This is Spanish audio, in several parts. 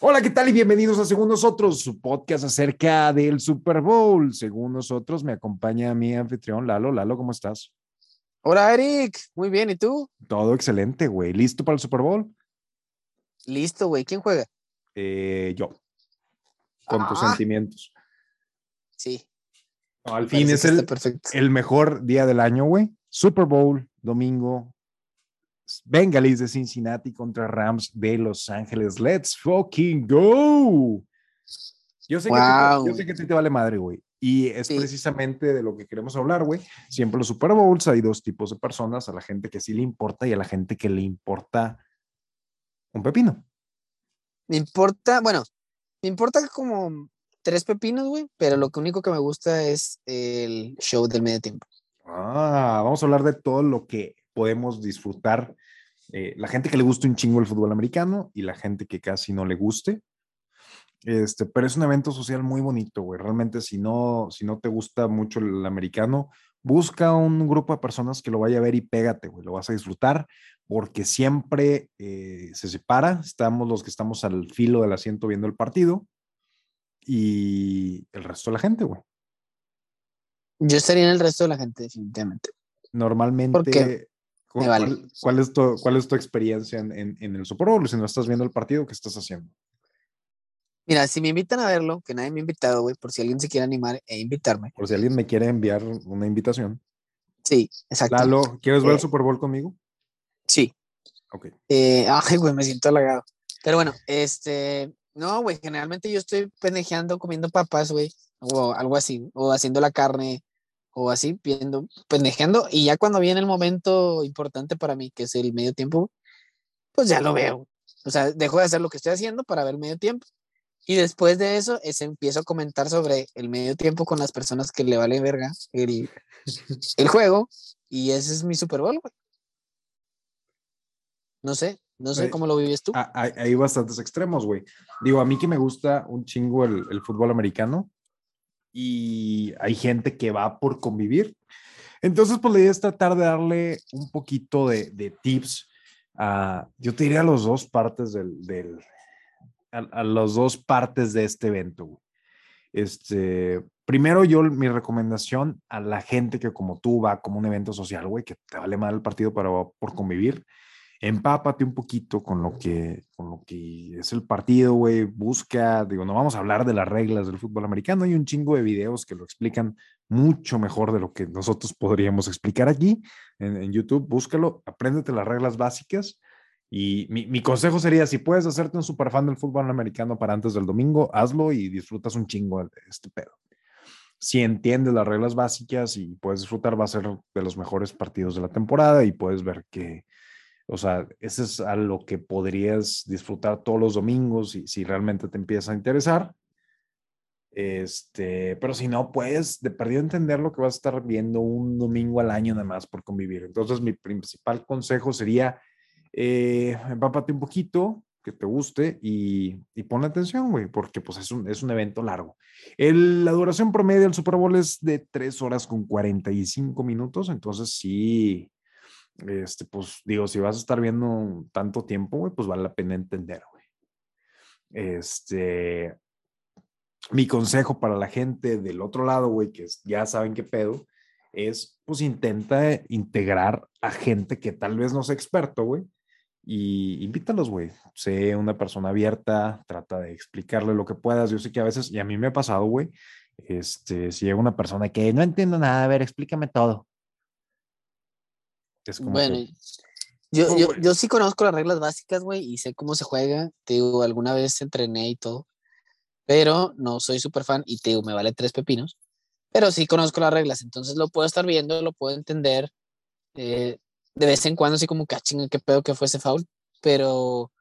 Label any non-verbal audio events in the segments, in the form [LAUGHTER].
Hola, ¿qué tal? Y bienvenidos a Según Nosotros, su podcast acerca del Super Bowl. Según nosotros, me acompaña mi anfitrión Lalo. Lalo, ¿cómo estás? Hola, Eric. Muy bien, ¿y tú? Todo excelente, güey. ¿Listo para el Super Bowl? Listo, güey. ¿Quién juega? Eh, yo. Con tus Ah. sentimientos. Sí. No, al fin es perfecto. el mejor día del año, güey. Super Bowl, domingo. Bengalis de Cincinnati contra Rams de Los Ángeles. Let's fucking go. Yo sé, que, Wow, yo sé que a ti te vale madre, güey. Y es Sí. precisamente de lo que queremos hablar, güey. Siempre los Super Bowls hay dos tipos de personas, a la gente que sí le importa y a la gente que le importa un pepino. Me importa, bueno, me importa como tres pepinos, güey, pero lo único que me gusta es el show del medio tiempo. Ah, vamos a hablar de todo lo que podemos disfrutar. Eh, la gente que le gusta un chingo el fútbol americano y la gente que casi no le guste. Este, pero es un evento social muy bonito, güey. Realmente, si no, si no te gusta mucho el americano, busca un grupo de personas que lo vaya a ver y pégate, güey. Lo vas a disfrutar porque siempre eh, se separa. Estamos los que estamos al filo del asiento viendo el partido y el resto de la gente, güey. Yo estaría en el resto de la gente, definitivamente. Normalmente, Porque ¿cu- me vale. ¿cuál, es tu, cuál es tu experiencia en, en- en el Super Bowl? Si no estás viendo el partido, ¿qué estás haciendo? Mira, si me invitan a verlo, que nadie me ha invitado, güey, por si alguien se quiere animar e invitarme. Por si alguien me quiere enviar una invitación. Sí, exacto. Lalo, ¿quieres ver el Eh, Super Bowl conmigo? Sí. Ok. Eh, ay, güey, me siento halagado. Pero bueno, este, no, güey, generalmente yo estoy pendejeando comiendo papas, güey, o algo así, o haciendo la carne, o así, viendo, pendejeando, y ya cuando viene el momento importante para mí, que es el medio tiempo, pues ya lo veo. O sea, dejo de hacer lo que estoy haciendo para ver medio tiempo. Y después de eso, es, empiezo a comentar sobre el medio tiempo con las personas que le vale verga el, [LAUGHS] el juego, y ese es mi Super Bowl, güey. No sé, no sé cómo lo vives tú. Hay, hay bastantes extremos, güey. Digo, a mí que me gusta un chingo el, el fútbol americano y hay gente que va por convivir. Entonces, pues la idea es tratar de darle un poquito de, de tips a, yo te diría a las dos partes del, del a, las dos partes de este evento. Este, primero yo, mi recomendación a la gente que como tú va como un evento social, güey, que te vale mal el partido para por convivir, empápate un poquito con lo que, con lo que es el partido, güey, busca, digo, no vamos a hablar de las reglas del fútbol americano, hay un chingo de videos que lo explican mucho mejor de lo que nosotros podríamos explicar aquí en, YouTube, búscalo, apréndete las reglas básicas y mi, mi consejo sería, si puedes hacerte un super fan del fútbol americano para antes del domingo, hazlo y disfrutas un chingo este pedo. Si entiendes las reglas básicas y puedes disfrutar, va a ser de los mejores partidos de la temporada y puedes ver que, o sea, ese es a lo que podrías disfrutar todos los domingos y si realmente te empieza a interesar. Este, pero si no, puedes de perdido entender lo que vas a estar viendo un domingo al año nada más por convivir. Entonces, mi principal consejo sería, eh, empápate un poquito, que te guste y, y ponle atención, güey, porque pues es un, es un evento largo. La duración promedio del Super Bowl es de 3 horas con 45 minutos, entonces sí, este, pues digo, si vas a estar viendo tanto tiempo, pues vale la pena entender, güey. Este, mi consejo para la gente del otro lado, güey, que ya saben qué pedo, es pues intenta integrar a gente que tal vez no sea experto, güey, y invítalos, güey. Sé una persona abierta, trata de explicarle lo que puedas. Yo sé que a veces, y a mí me ha pasado, güey, este, si llega una persona que no entiendo nada, a ver, explícame todo. Es como Bueno, que, yo, Oh, yo, sí conozco las reglas básicas, güey, y sé cómo se juega. Te digo, alguna vez entrené y todo, pero no soy súper fan y te digo, me vale tres pepinos. Pero sí conozco las reglas, entonces lo puedo estar viendo, lo puedo entender. eh, de vez en cuando, así como que, "Ah, qué pedo que fue ese foul, pero,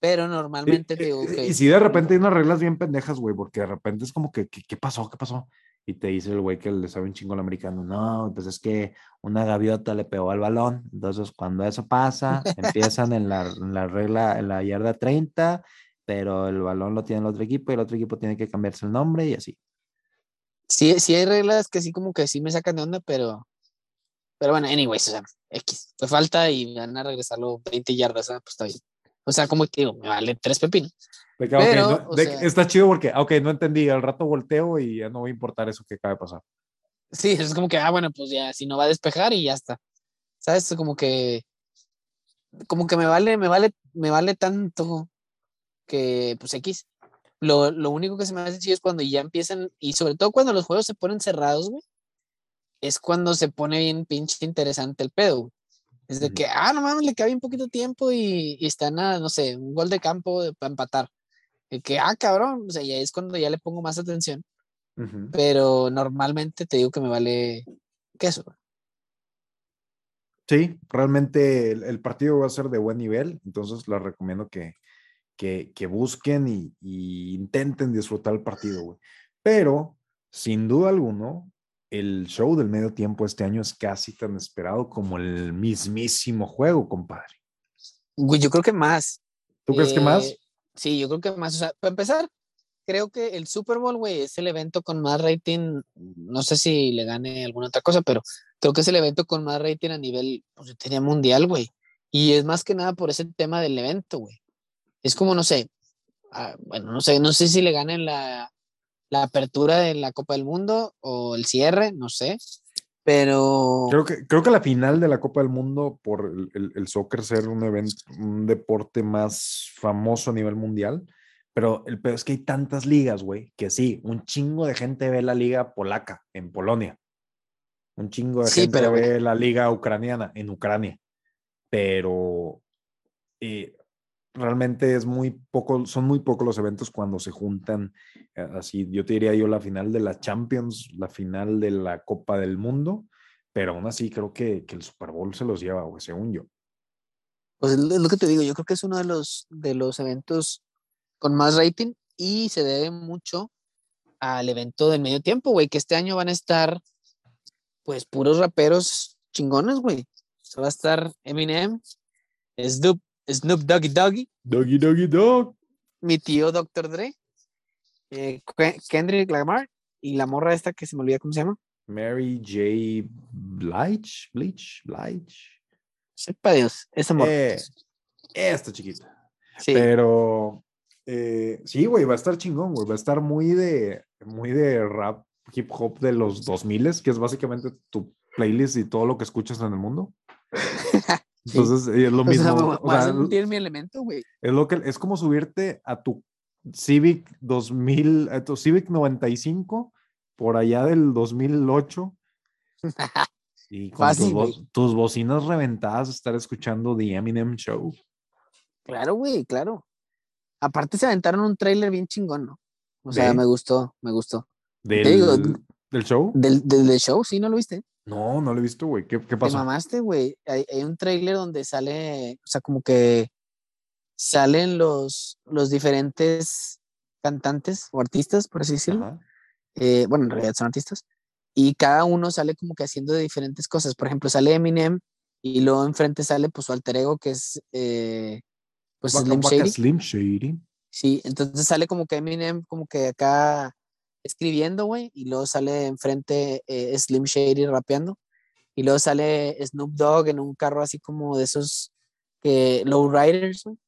pero y, normalmente te digo y- que y si de repente hay unas reglas bien pendejas, güey, porque de repente es como que, ¿qué, qué pasó? ¿Qué pasó? Y te dice el güey que le sabe un chingo al americano. No, pues es que una gaviota le pegó al balón. Entonces, cuando eso pasa, [LAUGHS] empiezan en la, en la regla, en la yarda 30, pero el balón lo tiene el otro equipo y el otro equipo tiene que cambiarse el nombre y así. sí, sí hay reglas que sí como que sí me sacan de onda, pero, pero bueno, anyways, o sea, X, fue falta y van a regresarlo 20 yardas, ah, pues está bien. O sea, como que digo, me vale tres pepinos. De que, ok, Pero, no- o de- sea- está chido porque, ok, no entendí, al rato volteo y ya no va a importar eso que acaba de pasar. Sí, es como que, ah, bueno, pues ya, si no va a despejar y ya está. ¿Sabes? Como que, como que me vale, me vale, me vale tanto que, pues, X. Lo, lo único que se me hace chido es cuando ya empiezan, y sobre todo cuando los juegos se ponen cerrados, güey, es cuando se pone bien pinche interesante el pedo, güey. Es de que, ah, no mames, le queda bien poquito tiempo y, y están a, no sé, un gol de campo para empatar. De que, ah, cabrón, o sea, ya es cuando ya le pongo más atención pero normalmente te digo que me vale queso. Sí, realmente el, el partido va a ser de buen nivel, entonces les recomiendo que, que, que busquen y, y intenten disfrutar el partido, güey. Pero, sin duda alguno, el show del medio tiempo este año es casi tan esperado como el mismísimo juego, compadre. Yo creo que más. ¿Tú crees que más? Eh, Sí, yo creo que más. O sea, para empezar, creo que el Super Bowl, güey, es el evento con más rating. No sé si le gane alguna otra cosa, pero creo que es el evento con más rating a nivel, pues, diría mundial, güey. Y es más que nada por ese tema del evento, güey. Es como, no sé, ah, bueno, no sé, no sé si le ganen la, la apertura de la Copa del Mundo o el cierre, no sé. Pero Creo que, creo que la final de la Copa del Mundo, por el, el- el soccer ser un evento, un deporte más famoso a nivel mundial, pero el peor es que hay tantas ligas, güey, que sí, un chingo de gente ve la liga polaca en Polonia. Un chingo de Sí, gente pero, ve la liga ucraniana en Ucrania. Pero eh, realmente es muy poco, son muy pocos los eventos cuando se juntan eh, así. Yo te diría yo la final de la Champions, la final de la Copa del Mundo, pero aún así creo que, que el Super Bowl se los lleva, según yo. Pues es lo que te digo, yo creo que es uno de los, de los eventos con más rating y se debe mucho al evento del medio tiempo, güey, que este año van a estar pues puros raperos chingones, güey. Va a estar Eminem, Snoop, Snoop Doggy Doggy, Doggy, doggy, dog. mi tío Dr. Dre, eh, Ke- Kendrick Lamar y la morra esta que se me olvida cómo se llama. Mary J. Blige, Bleach, Blige. Sepa Dios, esa morra. Eh, esta chiquita. sí. Pero eh, sí, güey, va a estar chingón, güey. Va a estar muy de, muy de rap, hip hop de los 2000 que es básicamente tu playlist y todo lo que escuchas en el mundo. [LAUGHS] Entonces, es lo [LAUGHS] O sea, mismo. o vas a sentir mi elemento, güey. es lo que es como subirte a tu Civic 2000, a tu Civic 95 por allá del 2008 [LAUGHS] y con Fácil, tus, bo- tus bocinas reventadas estar escuchando The Eminem Show. Claro, güey, claro. Aparte se aventaron un tráiler bien chingón, ¿no? O sea, ¿De? me gustó, me gustó. Del, digo, del show. Del, del, del show, ¿sí? ¿No lo viste? No, no lo he visto, güey. ¿Qué, qué Te pasó? mamaste, güey. Hay, hay un tráiler donde sale, o sea, como que salen los, los diferentes cantantes o artistas, por así decirlo. Eh, bueno, en realidad son artistas. Y cada uno sale como que haciendo diferentes cosas. Por ejemplo, sale Eminem y luego enfrente sale pues su alter ego que es eh, pues Slim Shady. Slim Shady. Sí, entonces sale como que Eminem, como que acá escribiendo, güey, y luego sale enfrente eh, Slim Shady rapeando, y luego sale Snoop Dogg en un carro así como de esos que lowriders, güey,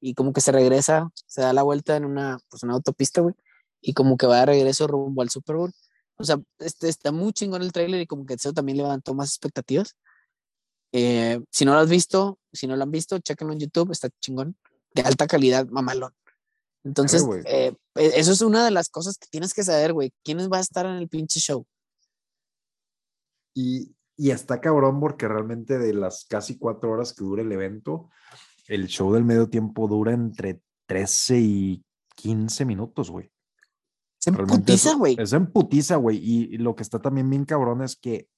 y como que se regresa, se da la vuelta en una, pues una autopista, güey, y como que va de regreso rumbo al Super Bowl. O sea, este, está muy chingón el tráiler y como que eso también levantó más expectativas. Eh, si no lo has visto, si no lo han visto, chéquenlo en YouTube, está chingón, de alta calidad, mamalón. Entonces, eh, e- eso es una de las cosas que tienes que saber, güey. ¿Quiénes va a estar en el pinche show? Y, y está cabrón porque realmente de las casi cuatro horas que dura el evento, el show del medio tiempo dura entre 13 y 15 minutos, güey. Se Realmente emputiza, es- güey. Es en putiza, güey. Y, y lo que está también bien cabrón es que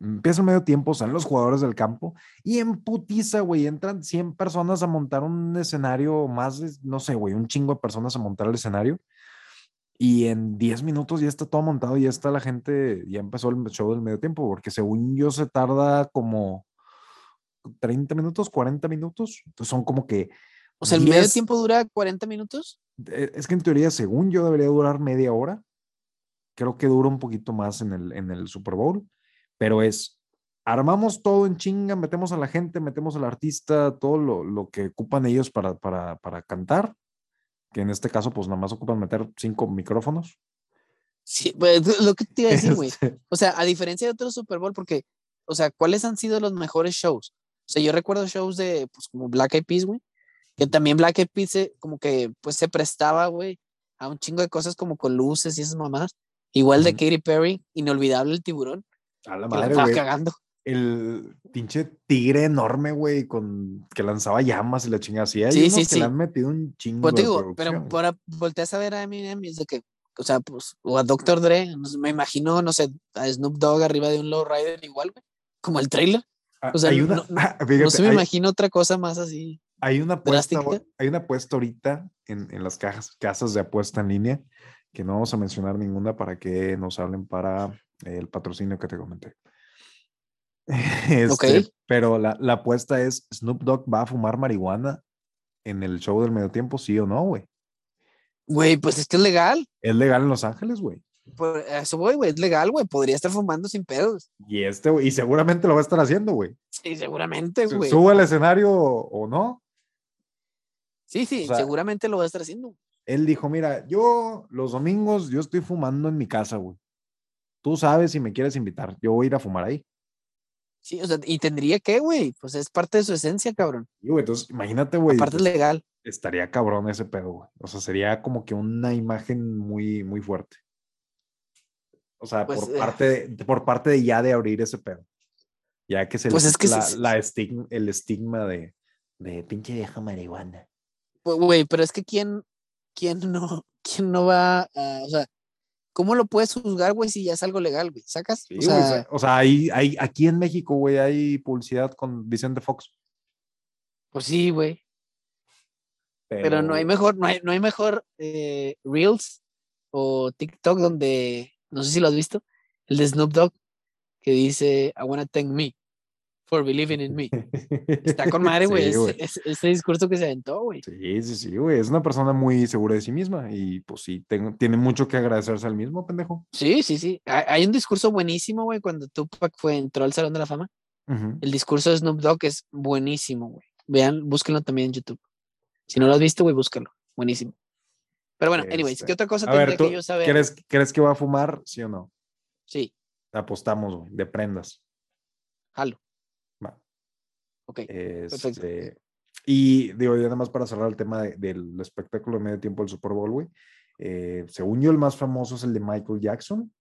empieza el medio tiempo, salen los jugadores del campo y en putiza, güey, entran 100 personas a montar un escenario, más, de, no sé, güey, un chingo de personas a montar el escenario. Y en 10 minutos ya está todo montado, ya está la gente, ya empezó el show del medio tiempo, porque según yo se tarda como 30 minutos, 40 minutos. Entonces son como que O sea, el medio 10 tiempo dura 40 minutos. eh, Es que en teoría, según yo, debería durar media hora. Creo que dura un poquito más en el, en el Super Bowl, pero es armamos todo en chinga, metemos a la gente, metemos al artista, todo lo, lo que ocupan ellos para, para, para cantar, que en este caso pues nada más ocupan meter cinco micrófonos. Sí, pues [LAUGHS] lo que te iba a decir, güey. Este, O sea, a diferencia de otros Super Bowl, porque, o sea, ¿cuáles han sido los mejores shows? O sea, yo recuerdo shows de, pues, como Black Eyed Peas, güey, que también Black Eyed Peas se- como que, pues, se prestaba, güey, a un chingo de cosas como con luces y esas mamadas. Igual de. Katy Perry, inolvidable el tiburón, a la madre, güey. cagando. El pinche tigre enorme, güey, con que lanzaba llamas y la chingada. Sí, hay Sí, unos sí, que sí. le han metido un chingo Pues de digo, pero para volteas a ver a Eminem y es de que, o sea, pues, o a Dr. Dre, me imagino, no sé, a Snoop Dogg arriba de un lowrider igual, güey, como el trailer. Ah, o sea, una, no- ah, No se me hay- imagino otra cosa más así. Hay una apuesta, drástica. hay una apuesta ahorita en, en las cajas, casas de apuesta en línea, que no vamos a mencionar ninguna para que nos hablen para el patrocinio que te comenté. [LAUGHS] Este, Ok. Pero la, la apuesta es, ¿Snoop Dogg va a fumar marihuana en el show del medio tiempo, sí o no, güey? Güey, pues es que es legal. Es legal en Los Ángeles, güey. Por a eso voy, güey, es legal, güey. Podría estar fumando sin pedos. Y este, güey, y seguramente lo va a estar haciendo, güey. Sí, seguramente, güey. Sube al escenario o no. Sí, sí, o sea- seguramente lo va a estar haciendo. Él dijo, mira, yo los domingos, yo estoy fumando en mi casa, güey. Tú sabes si me quieres invitar, yo voy a ir a fumar ahí. Sí, o sea, y tendría que, güey, pues es parte de su esencia, cabrón. Y, güey, entonces, imagínate, güey, Aparte es legal. estaría cabrón ese pedo, güey. O sea, sería como que una imagen muy, muy fuerte. O sea, Pues, por, eh. parte de, por parte de ya de abrir ese pedo. Ya que se le Pues es que quite la, estigma, el estigma de, de pinche vieja marihuana. Güey, pero es que quién, quién no, [LAUGHS] quién no va a, o sea, ¿cómo lo puedes juzgar, güey, si ya es algo legal, güey? ¿Sacas? Sí, o güey, sea, o sea, hay, hay, aquí en México, güey, hay publicidad con Vicente Fox. pues sí, güey. Pero no hay mejor, no hay, no hay mejor eh, Reels o TikTok donde, no sé si lo has visto, el de Snoop Dogg, que dice, I wanna thank me for believing in me. [LAUGHS] Está con madre, güey, Sí, ese, discurso que se aventó, güey. Sí, sí, sí, güey. Es una persona muy segura de sí misma y pues sí, tengo- tiene mucho que agradecerse al mismo, pendejo. Sí, sí, sí. Hay, un discurso buenísimo, güey, cuando Tupac fue, entró al Salón de la Fama. El discurso de Snoop Dogg es buenísimo, güey. Vean, búsquenlo también en YouTube. Si no lo has visto, güey, búscalo. Buenísimo. Pero bueno, anyways, Este, ¿qué otra cosa ver, tendría ¿tú que yo saber? ¿crees, ¿crees que va a fumar? Sí o no. Sí, Apostamos, güey, de prendas. jalo. Ok. Este, y digo, ya nada más para cerrar el tema de- del espectáculo de medio tiempo del Super Bowl, güey. eh, según yo, el más famoso es el de Michael Jackson.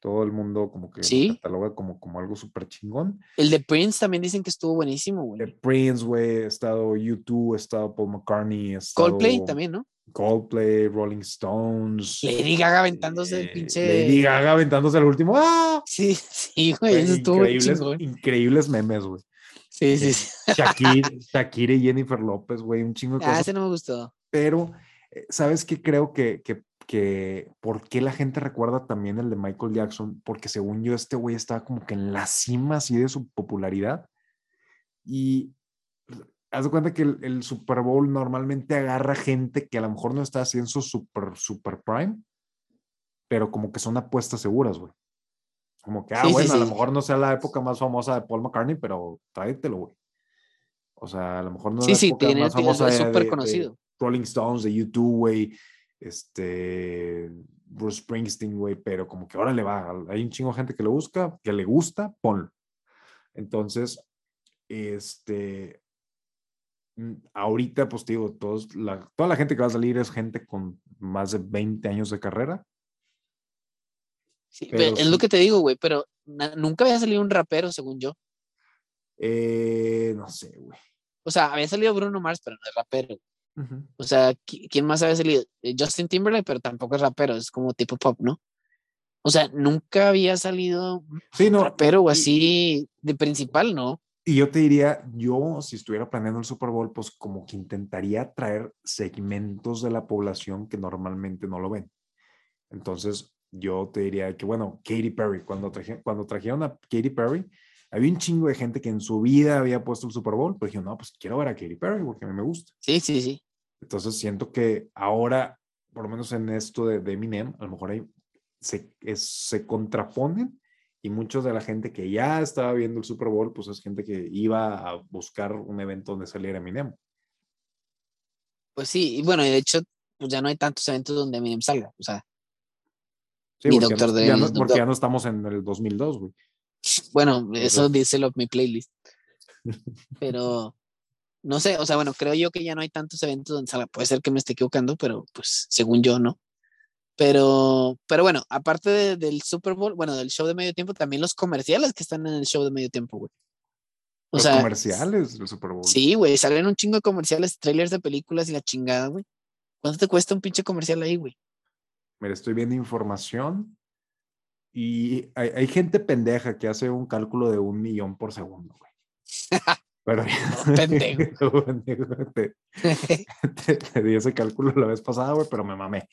Todo el mundo como que lo cataloga como, como algo súper chingón. El de Prince también dicen que estuvo buenísimo, Eh, güey. Prince, güey, ha estado U2, ha estado Paul McCartney, ha estado Coldplay también, ¿no? Coldplay, Rolling Stones. Lady Gaga aventándose el eh, pinche. Lady Gaga aventándose el último. ¡Ah! Sí, sí, güey. Eso estuvo increíbles, chingón. increíbles memes, güey. Sí, sí, sí. Shakira, [LAUGHS] Shakira y Jennifer López, güey, un chingo de Ah, cosas. ese no me gustó. Pero, eh, ¿sabes qué creo que, que, que, por qué la gente recuerda también el de Michael Jackson? Porque según yo, este güey estaba como que en la cima así de su popularidad. Y haz de cuenta que el, el Super Bowl normalmente agarra gente que a lo mejor no está haciendo su super, super prime, pero como que son apuestas seguras, güey. Como que, ah, Sí, sí, bueno, a lo sí. mejor no sea la época más famosa de Paul McCartney, pero tráetelo, güey. O sea, a lo mejor no es Sí, la sí, época tiene, más tiene- famosa es de- súper de- conocido. de Rolling Stones, de U2, güey, este, Bruce Springsteen, güey, pero como que ahora le va, hay un chingo de gente que lo busca, que le gusta, ponlo. Entonces, este, ahorita, pues te digo, todos, la, toda la gente que va a salir es gente con más de 20 años de carrera. Sí, Pero es lo que te digo, güey, pero nunca había salido un rapero, según yo. Eh, no sé, güey. O sea, había salido Bruno Mars, pero no es rapero. Ujú. O sea, ¿qui- ¿quién más había salido? Eh, Justin Timberlake, pero tampoco es rapero, es como tipo pop, ¿no? O sea, nunca había salido Sí, no. rapero o así de principal, ¿no? Y yo te diría, yo si estuviera planeando el Super Bowl, pues como que intentaría traer segmentos de la población que normalmente no lo ven. Entonces, yo te diría que, bueno, Katy Perry, cuando, traje, cuando trajeron a Katy Perry, había un chingo de gente que en su vida había puesto el Super Bowl, pero dije, no, pues quiero ver a Katy Perry porque a mí me gusta. Sí, sí, sí. Entonces, siento que ahora, por lo menos en esto de, de Eminem, a lo mejor hay, se, es- se contraponen Y muchos de la gente que ya estaba viendo el Super Bowl, pues es gente que iba a buscar un evento donde saliera Eminem. Pues sí, y bueno, y de hecho, pues ya no hay tantos eventos donde Eminem salga. O sea, Sí, Mi porque, Dr. ya, es no- porque ya no estamos en el 2002, güey. bueno, eso dice lo, mi playlist. [LAUGHS] Pero no sé, o sea, bueno, creo yo que ya no hay tantos eventos donde salga. Puede ser que me esté equivocando, pero pues según yo, ¿no? Pero, pero bueno, aparte de- del Super Bowl, bueno, del show de medio tiempo, también los comerciales que están en el show de medio tiempo, güey. O Los sea, comerciales del Super Bowl. sí, güey, salen un chingo de comerciales, trailers de películas y la chingada, güey. ¿Cuánto te cuesta un pinche comercial ahí, güey? Mira, estoy viendo información y hay, hay gente pendeja que hace un cálculo de un millón por segundo, güey. [LAUGHS] Pero Pendejo. [LAUGHS] Pendejo, te, [LAUGHS] te- te di ese cálculo la vez pasada, güey, pero me mamé.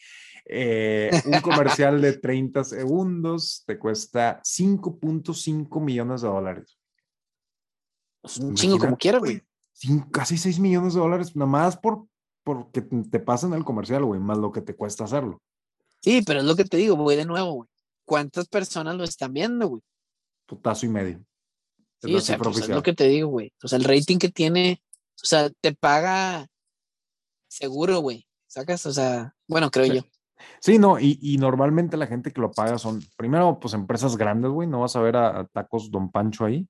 Eh, [LAUGHS] un comercial de 30 segundos te cuesta 5.5 millones de dólares. Es un chingo como quiera, güey. Casi 6 millones de dólares, nada más por porque te pasan el comercial, güey, más lo que te cuesta hacerlo. Sí, pero es lo que te digo, güey, de nuevo, güey. ¿Cuántas personas lo están viendo, güey? Putazo y medio. Es Sí, o sea, pues es lo que te digo, güey. O sea, el rating que tiene, o sea, te paga seguro, güey. ¿Sacas? O sea, bueno, creo Sí. yo. Sí, no, y, y normalmente la gente que lo paga son, primero, pues empresas grandes, güey, no vas a ver a, a tacos Don Pancho ahí.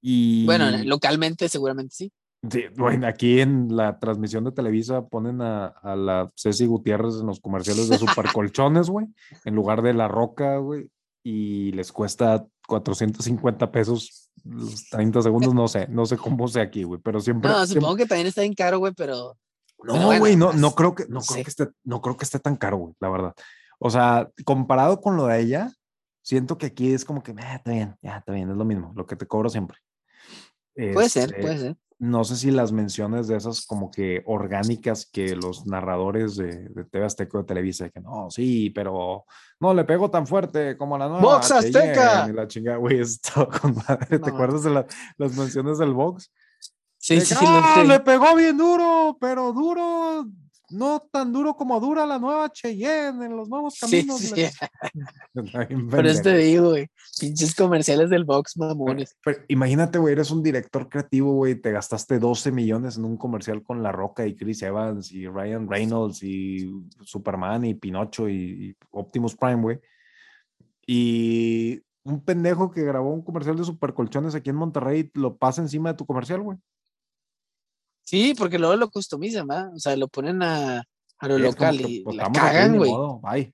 Y, Bueno, localmente seguramente sí. sí, bueno, aquí en la transmisión de Televisa ponen a, a la Ceci Gutiérrez en los comerciales de Supercolchones, güey, en lugar de La Roca, güey, y les cuesta 450 pesos los 30 segundos, no sé, no sé cómo sea aquí, güey, pero siempre... No, siempre- supongo que también está bien caro, güey, pero No, güey, no, no creo que, no creo que esté, no creo que esté tan caro, güey, la verdad. O sea, comparado con lo de ella, siento que aquí es como que, "Ah, está bien, ya, está bien, es lo mismo, lo que te cobro siempre. puede ser, Este, puede ser. No sé si las menciones de esas como que orgánicas que los narradores de, de TV Azteca o de Televisa, que no, sí, pero no le pego tan fuerte como la nueva. ¡Box Cheyenne", Azteca! Y la chingada, güey, [LAUGHS] esto con madre. No, ¿Te acuerdas de la- las menciones del box? Sí, sí, sí, lo "Ah, le pegó bien duro, pero duro, no tan duro como dura la nueva Cheyenne en los nuevos Sí, caminos. sí. bien [LAUGHS] Por eso te digo, güey. Pinches comerciales del box, mamones. Pero imagínate, güey, eres un director creativo, güey, te gastaste 12 millones en un comercial con La Roca y Chris Evans y Ryan Reynolds y Superman y Pinocho y, y Optimus Prime, güey. Y un pendejo que grabó un comercial de supercolchones aquí en Monterrey lo pasa encima de tu comercial, güey. Sí, porque luego lo customizan, ¿verdad? O sea, lo ponen a, a lo es local y pues, la cagan, güey. bye.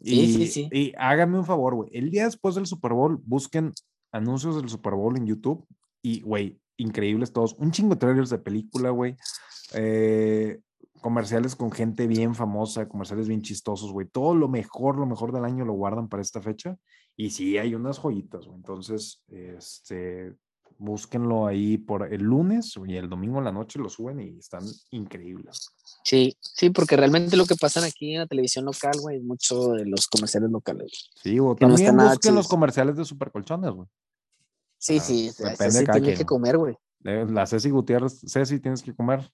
Sí, Y, sí, sí. y háganme un favor, güey. El día después del Super Bowl, busquen anuncios del Super Bowl en YouTube y, güey, increíbles todos. Un chingo de trailers de película, güey. Eh, comerciales con gente bien famosa, comerciales bien chistosos, güey. Todo lo mejor, lo mejor del año lo guardan para esta fecha. Y sí, hay unas joyitas, güey. Entonces, este, búsquenlo ahí por el lunes y el domingo en la noche lo suben y están increíbles. Sí, sí, porque realmente lo que pasa aquí en la televisión local, güey, es mucho de los comerciales locales. Sí, o no también busquen los comerciales de supercolchones, güey. Sí, Ah, sí, depende de sí cada tiene quien, que comer, güey. Eh, La Ceci Gutiérrez, Ceci, tienes que comer.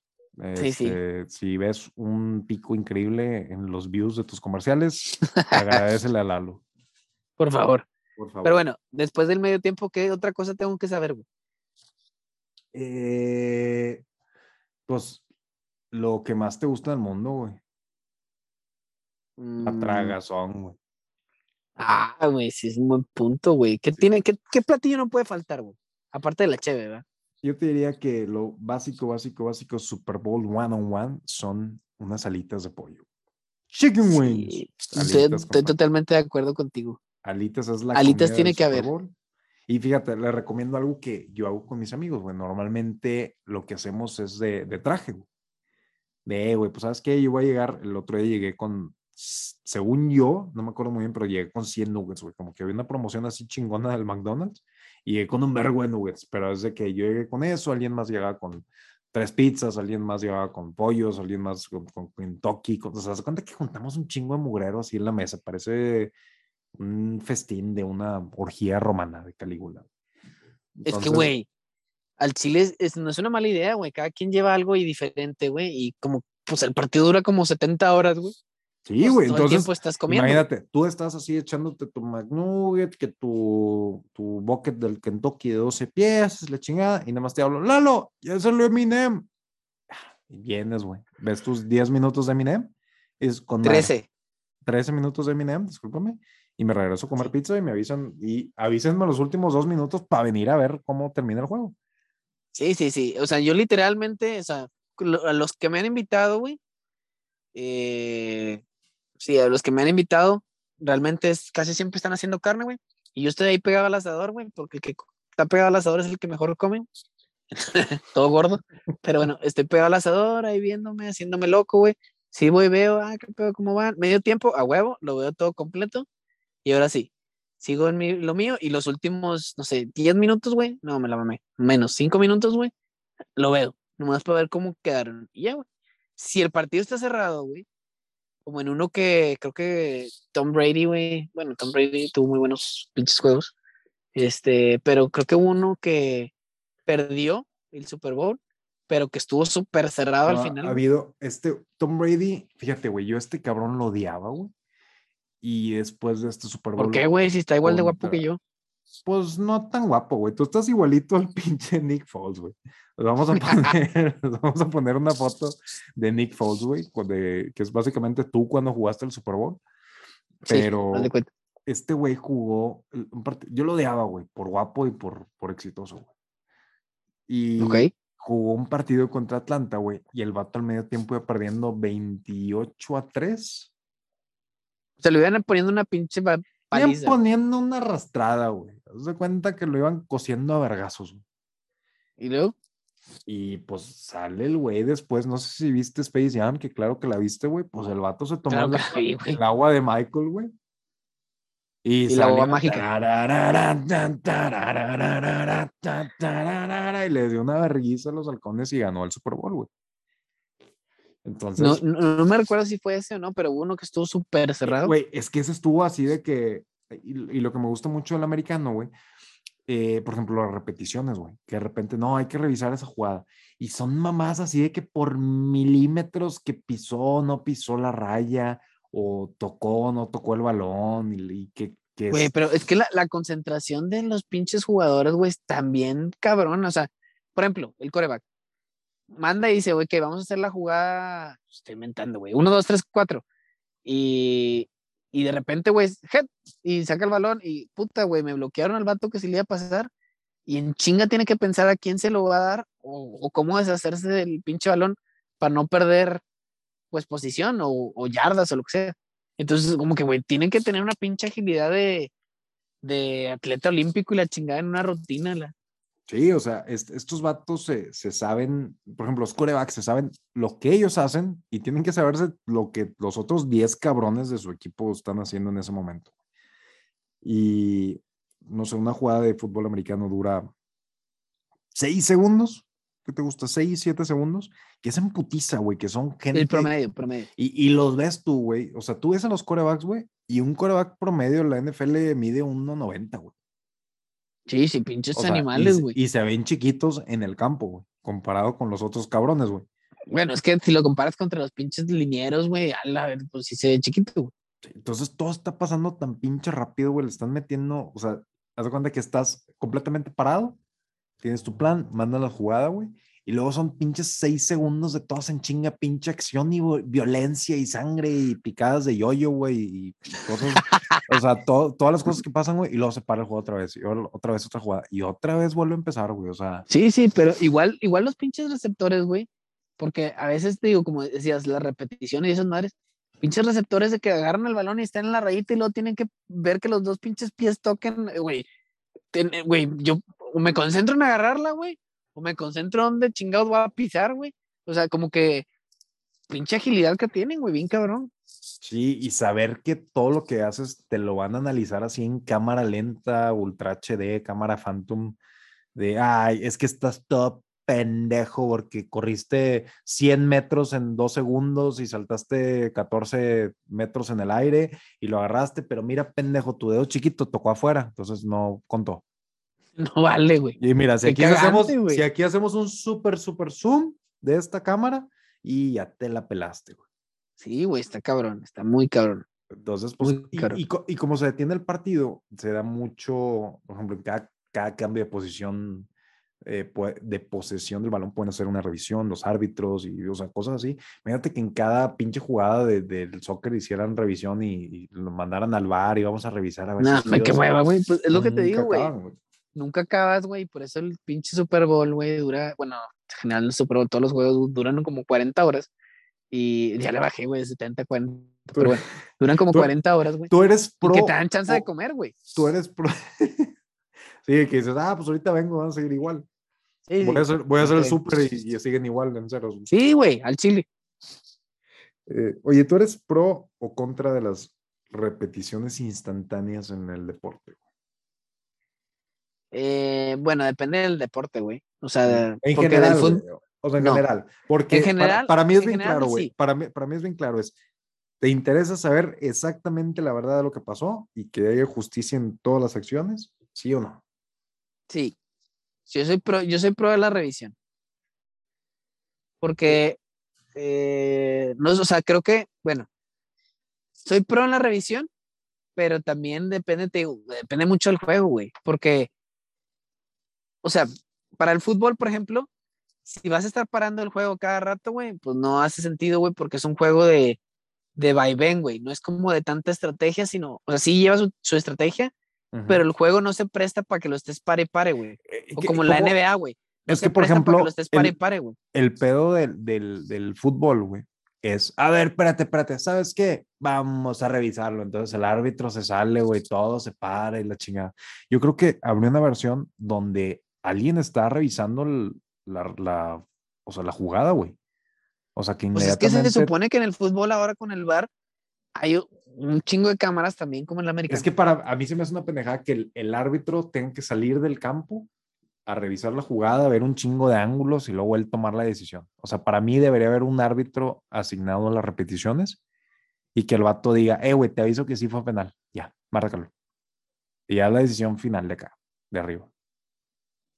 Sí, sí. Este, Si ves un pico increíble en los views de tus comerciales, [LAUGHS] agradecele a Lalo, Por favor. por favor. Pero bueno, después del medio tiempo, ¿qué otra cosa tengo que saber, güey? Eh, pues lo que más te gusta del mundo, güey. La Mm, tragazón, güey. Ah, güey, sí es un buen punto, güey. ¿Qué, tiene, qué, qué platillo no puede faltar, güey? Aparte de la cheve, ¿verdad? Yo te diría que lo básico, básico, básico Super Bowl one on one son unas alitas de pollo. Chicken wings. Sí, estoy, totalmente de acuerdo contigo. Alitas es la Alitas tiene que Super haber. Bowl. Y fíjate, le recomiendo algo que yo hago con mis amigos, güey. Normalmente lo que hacemos es de, de traje, güey. De, "Eh, güey, pues sabes qué, yo voy a llegar, el otro día llegué con, según yo, no me acuerdo muy bien, pero llegué con 100 nuggets, güey. Como que había una promoción así chingona del McDonald's y llegué con un vergo de nuggets, pero es de que yo llegué con eso, alguien más llegaba con tres pizzas, alguien más llegaba con pollos, alguien más con, con Kentucky, con, o sea, se cuenta que juntamos un chingo de mugrero así en la mesa, parece un festín de una orgía romana de Calígula. Es que, Entonces, güey, al chile es- no es una mala idea, güey. Cada quien lleva algo y diferente, güey. Y como, pues el partido dura como 70 horas, güey. Sí, pues, güey. todo el Entonces, tiempo estás comiendo. imagínate, tú estás así echándote tu McNugget, que tu, tu bucket del Kentucky de 12 pies, la chingada, y nada más te hablo, Lalo, ya salió Eminem. Y vienes, güey. Ves tus 10 minutos de Eminem, es con madre. 13. 13 minutos de Eminem, discúlpame, y me regreso a comer pizza y me avisan, y avísenme los últimos dos minutos para venir a ver cómo termina el juego. Sí, sí, sí. O sea, yo literalmente, o sea, a los que me han invitado, güey. eh, sí, a los que me han invitado, realmente es, casi siempre están haciendo carne, güey. Y yo estoy ahí pegado al asador, güey, porque el que está pegado al asador es el que mejor come. [LAUGHS] Todo gordo. Pero bueno, estoy pegado al asador, ahí viéndome, haciéndome loco, güey. Sí, voy, veo, ah, qué pedo, cómo van. Medio tiempo, a huevo, lo veo todo completo. Y ahora sí, sigo en mi- lo mío y los últimos, no sé, 10 minutos, güey. No, me la mamé. Menos 5 minutos, güey. Lo veo. Nomás para ver cómo quedaron. Y ya, güey. Si el partido está cerrado, güey. Como en uno que creo que Tom Brady, güey. Bueno, Tom Brady tuvo muy buenos pinches juegos. Este, pero creo que uno que perdió el Super Bowl, pero que estuvo súper cerrado No, al final. Ha habido este Tom Brady, fíjate, güey, yo a este cabrón lo odiaba, güey. Y después de este Super Bowl. ¿Por qué, güey? Si está igual de guapo que yo. Pues no tan guapo, güey. Tú estás igualito al [LAUGHS] pinche Nick Foles, güey. Vamos a [LAUGHS] poner, [LAUGHS] vamos a poner una foto de Nick Foles, güey, de- que es básicamente tú cuando jugaste el Super Bowl. Sí, Pero cuenta. este güey jugó el- un partido. Yo lo odiaba, güey, por guapo y por, por exitoso, güey. Y Ok. jugó un partido contra Atlanta, güey, y el vato al medio tiempo iba perdiendo 28 a 3. Se le iban poniendo una pinche pa- Iban paliza. poniendo una arrastrada, güey. Haz de cuenta que lo iban cosiendo a vergazos. Y luego, Y pues sale el güey después, no sé si viste Space Jam, que claro que la viste, güey. Pues el vato se tomó Claro el, que la vi, güey. el agua de Michael, güey. Y, Y la agua mágica. Y le dio una vergüenza a los halcones y ganó el Super Bowl, güey. Entonces, no, no, no me recuerdo si fue ese o no, pero hubo uno que estuvo súper cerrado. Güey, es que ese estuvo así de que, y, y lo que me gusta mucho del americano, güey, eh, por ejemplo, las repeticiones, güey, que de repente, no, hay que revisar esa jugada. Y son mamás así de que por milímetros que pisó, no pisó la raya, o tocó, no tocó el balón, y, y que, que Güey, es- pero es que la, la concentración de los pinches jugadores, güey, es también cabrón. O sea, por ejemplo, el coreback manda y dice, güey, que vamos a hacer la jugada, estoy inventando, güey, uno, dos, tres, cuatro. Y, y de repente, güey, y saca el balón y puta, güey, me bloquearon al vato que se le iba a pasar. Y en chinga tiene que pensar a quién se lo va a dar o, o cómo deshacerse del pinche balón para no perder, pues, posición o, o yardas o lo que sea. Entonces, como que, güey, tienen que tener una pinche agilidad de, de atleta olímpico y la chingada en una rutina. La... Sí, o sea, est- estos vatos se, se saben, por ejemplo, los corebacks se saben lo que ellos hacen y tienen que saberse lo que los otros 10 cabrones de su equipo están haciendo en ese momento. Y no sé, una jugada de fútbol americano dura 6 segundos. ¿Qué te gusta? 6, 7 segundos. Que es en putiza, güey, que son gente. El promedio, promedio. Y, y los ves tú, güey. O sea, tú ves a los corebacks, güey, y un coreback promedio en la NFL mide 1.90, güey. Sí, sí, pinches O sea, y animales, güey. Y, se ven chiquitos en el campo, güey, comparado con los otros cabrones, güey. Bueno, es que si lo comparas contra los pinches linieros, güey, a la ver, pues sí se ve chiquito, güey. Entonces todo está pasando tan pinche rápido, güey. Le están metiendo, o sea, haz de cuenta que estás completamente parado, tienes tu plan, mandan la jugada, güey. Y luego son pinches seis segundos de todas en chinga, pinche acción y violencia y sangre y picadas de yoyo, güey. Y o sea, to- todas las cosas que pasan, güey. Y luego se para el juego otra vez. Y otra vez otra jugada. Y otra vez vuelve a empezar, güey. O sea, Sí, sí, pero igual, igual los pinches receptores, güey, porque a veces te digo, como decías, las repeticiones y esas madres, pinches receptores de que agarran el balón y están en la rayita y luego tienen que ver que los dos pinches pies toquen, eh, güey. Eh, Güey, yo me concentro en agarrarla, güey, me concentro en dónde chingados voy a pisar, güey. O sea, como que pinche agilidad que tienen, güey, bien cabrón. Sí, y saber que todo lo que haces te lo van a analizar así en cámara lenta, ultra HD, cámara phantom, de, ay, es que estás todo pendejo porque corriste 100 metros en dos segundos y saltaste 14 metros en el aire y lo agarraste, pero mira, pendejo, tu dedo chiquito tocó afuera, entonces no contó. [LAUGHS] No vale, güey. Y mira, si aquí, hacemos, güey. si aquí hacemos un súper, súper zoom de esta cámara y ya te la pelaste, güey. Sí, güey, está cabrón, está muy cabrón. Entonces, pues, Muy y, cabrón. y co- y como se detiene el partido, se da mucho, por ejemplo, en cada, cada cambio de posición, eh, de posesión del balón pueden hacer una revisión, los árbitros y, o sea, cosas así. Imagínate que en cada pinche jugada de- del soccer hicieran revisión y, y lo mandaran al bar y vamos a revisar a ver No, si me que hueva, güey. Pues es lo que te digo, güey. Güey. Nunca acabas, güey. Por eso el pinche Super Bowl, güey, dura, bueno, en general el Super Bowl, todos los juegos du- duran como 40 horas. Y ya le bajé, güey, de 70 a 40. Pero bueno, duran como Tú- 40 horas, güey. Tú eres pro. que te dan chance de comer, güey. Tú eres pro. [LAUGHS] sí, que dices, ah, pues ahorita vengo, van a seguir igual. Sí, Voy a hacer, voy a hacer el Ok. súper y, y siguen igual en ceros. Sí, güey, al chile. Eh, oye, ¿tú eres pro o contra de las repeticiones instantáneas en el deporte? Eh, bueno, depende del deporte, güey. O sea, En porque general, güey, o sea, en no. general. Porque En general- para, mí es en bien general, claro, güey. sí. Para, mí, para mí es bien claro. Es, ¿te interesa saber exactamente la verdad de lo que pasó y que haya justicia en todas las acciones? ¿Sí o no? Sí. Yo soy pro, yo soy pro de la revisión. Porque, eh, no, o sea, creo que, bueno, soy pro en la revisión, pero también depende, te depende mucho del juego, güey. Porque, o sea, para el fútbol, por ejemplo, si vas a estar parando el juego cada rato, güey, pues no hace sentido, güey, porque es un juego de, de vaivén, güey. No es como de tanta estrategia, sino, o sea, sí lleva su, su estrategia, pero el juego no se presta para que lo estés pare y pare, güey. Eh, O que- como la. NBA, güey. No Es que, por ejemplo, que pare el- pare, el pedo del, del, del fútbol, güey, es, a ver, espérate, espérate, ¿sabes qué? Vamos a revisarlo. Entonces el árbitro se sale, güey, todo se para y la chingada. Yo creo que habría una versión donde alguien está revisando el- la, la, o sea, la jugada, güey. O sea, que Pues es que se inmediatamente... supone que en el fútbol ahora con el VAR hay un chingo de cámaras también como en la América. Es que para a mí se me hace una pendejada que el, el árbitro tenga que salir del campo a revisar la jugada, ver un chingo de ángulos y luego él tomar la decisión. O sea, para mí debería haber un árbitro asignado a las repeticiones y que el vato diga, eh, güey, te aviso que sí fue penal. Ya, márcalo. Y ya la decisión final de acá, de arriba.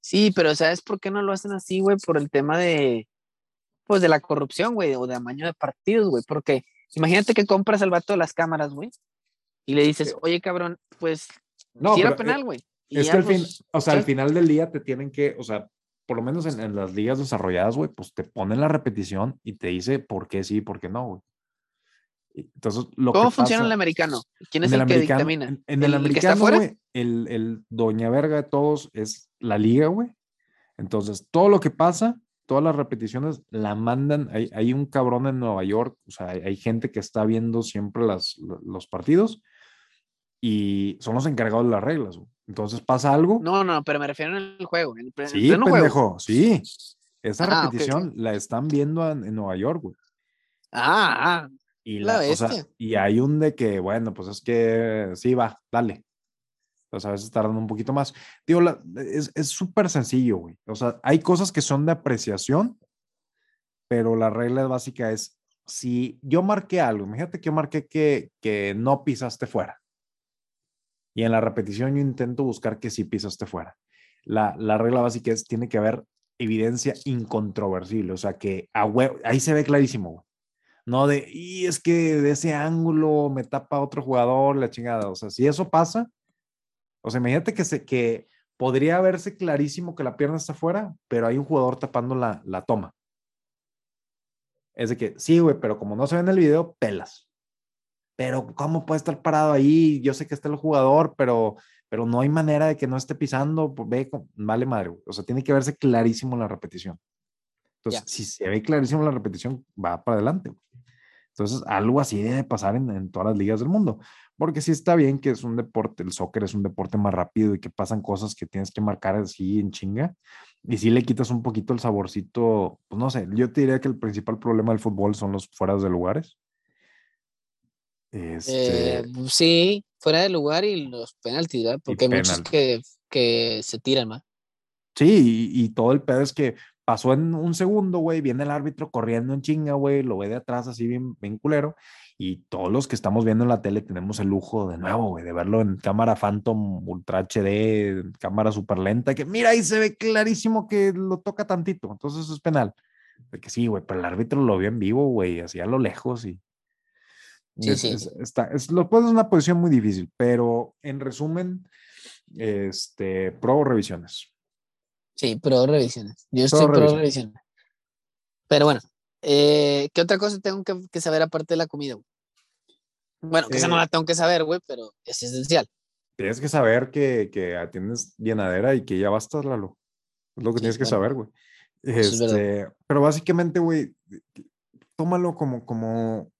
Sí, pero ¿sabes por qué no lo hacen así, güey? Por el tema de, pues, de la corrupción, güey, o de amaño de partidos, güey. Porque imagínate que compras al vato de las cámaras, güey, y le dices, oye, cabrón, pues, No, si era pero, eh, penal, güey. Es ya, que al fin, o sea, al final del día te tienen que, o sea, por lo menos en, en las ligas desarrolladas, güey, pues te ponen la repetición y te dice por qué sí y por qué no, güey. Entonces, lo ¿Cómo que funciona pasa- el americano? ¿Quién es en el, que dictamina? En, en el, que está americano, afuera? güey, el, el doña verga de todos es la liga, güey. Entonces, todo lo que pasa, todas las repeticiones la mandan. Hay, hay un cabrón en Nueva York, o sea, hay, hay gente que está viendo siempre las, lo- los partidos y son los encargados de las reglas, güey. Entonces, pasa algo. No, no, pero me refiero en el juego. En el, el sí, pleno juego. pendejo, sí. Esa Ah, repetición la están viendo en, en Nueva York, güey. Ah, ah, Y, La la, o sea, y hay un de que, bueno, pues es que sí, va, dale. Pues a veces tardan un poquito más. Digo, la- es es súper sencillo, güey. O sea, hay cosas que son de apreciación, pero la regla básica es, si yo marqué algo, imagínate que yo marqué que, que no pisaste fuera. Y en la repetición yo intento buscar que sí pisaste fuera. La, la regla básica es, tiene que haber evidencia incontroversible. O sea, que a ahí se ve clarísimo, güey. No de, y es que de ese ángulo me tapa otro jugador, la chingada. O sea, si eso pasa, o sea, imagínate que, se, que podría verse clarísimo que la pierna está fuera, pero hay un jugador tapando la, la toma. Es de que, sí, güey, pero como no se ve en el video, pelas. Pero, ¿cómo puede estar parado ahí? Yo sé que está el jugador, pero, pero no hay manera de que no esté pisando. pues, Ve, vale madre, güey. O sea, tiene que verse clarísimo la repetición. Entonces, si se ve clarísimo la repetición, va para adelante. güey. Entonces, algo así debe pasar en, en todas las ligas del mundo. Porque sí está bien que es un deporte, el soccer es un deporte más rápido y que pasan cosas que tienes que marcar así en chinga. Y sí le quitas un poquito el saborcito, pues no sé, yo te diría que el principal problema del fútbol son los fueras de lugares. Este, eh, sí, fuera de lugar y los penaltis, ¿verdad? Porque hay muchos que, que se tiran, ¿va? Sí, y, y todo el pedo es que pasó en un segundo, güey, viene el árbitro corriendo en chinga, güey, lo ve de atrás así bien, bien culero, y todos los que estamos viendo en la tele tenemos el lujo de nuevo, güey, de verlo en cámara Phantom Ultra HD, cámara súper lenta, que mira, ahí se ve clarísimo que lo toca tantito, entonces es penal. De que sí, güey, pero el árbitro lo vio en vivo, güey, así a lo lejos y, Sí, Es- sí. es- está, es, lo puedes es una posición muy difícil, pero en resumen, este, pro revisiones. Sí, pro revisiones. Yo estoy pro revisiones. revisiones. Pero bueno, eh, ¿qué otra cosa tengo que, que saber aparte de la comida? güey? Bueno, que esa no Eh, la tengo que saber, güey, pero es esencial. Tienes que saber que, que atiendes llenadera y que ya basta, Lalo. Es lo que Sí, tienes que saber, güey. Eso es. Este, pero básicamente, güey, tómalo como, como,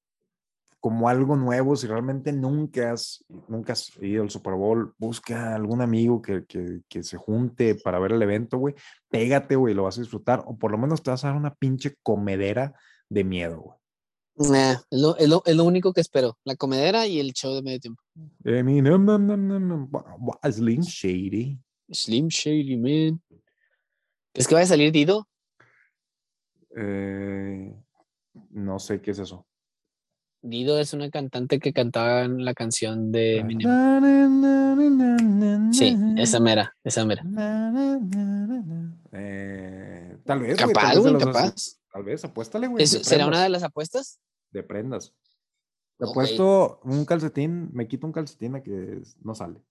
como algo nuevo. Si realmente nunca has, nunca has ido al Super Bowl, busca algún amigo que, que, que se junte para ver el evento, güey. Pégate, güey, lo vas a disfrutar. O por lo menos te vas a dar una pinche comedera de miedo, güey. Nah, es, lo, es lo- es lo único que espero. La comedera y el show de medio tiempo. Wa- wa- Slim Shady. Slim Shady, man. ¿Es que va a salir Dido? Eh, no sé qué es eso. Dido es una cantante que cantaba en la canción de Eminem. Sí, esa mera, esa mera. Eh, tal vez. güey, Capaz, tal vez, güey, capaz. tal vez, apuéstale, güey. ¿Eso de ¿Será una de las apuestas? De prendas. Te Ok. apuesto un calcetín, me quito un calcetín a que no sale.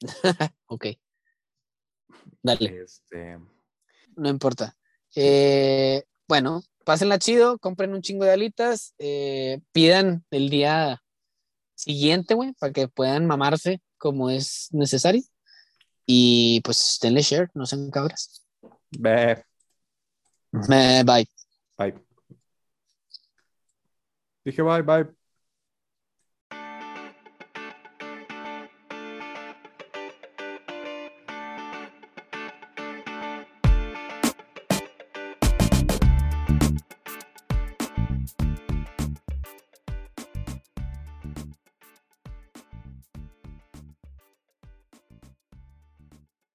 [LAUGHS] Ok. Dale, Este, no importa. Eh, bueno, pásenla chido, compren un chingo de alitas, eh, pidan el día siguiente, güey, para que puedan mamarse como es necesario. Y pues denle share, no sean cabras. ve, Eh, bye. bye. Dije bye, bye.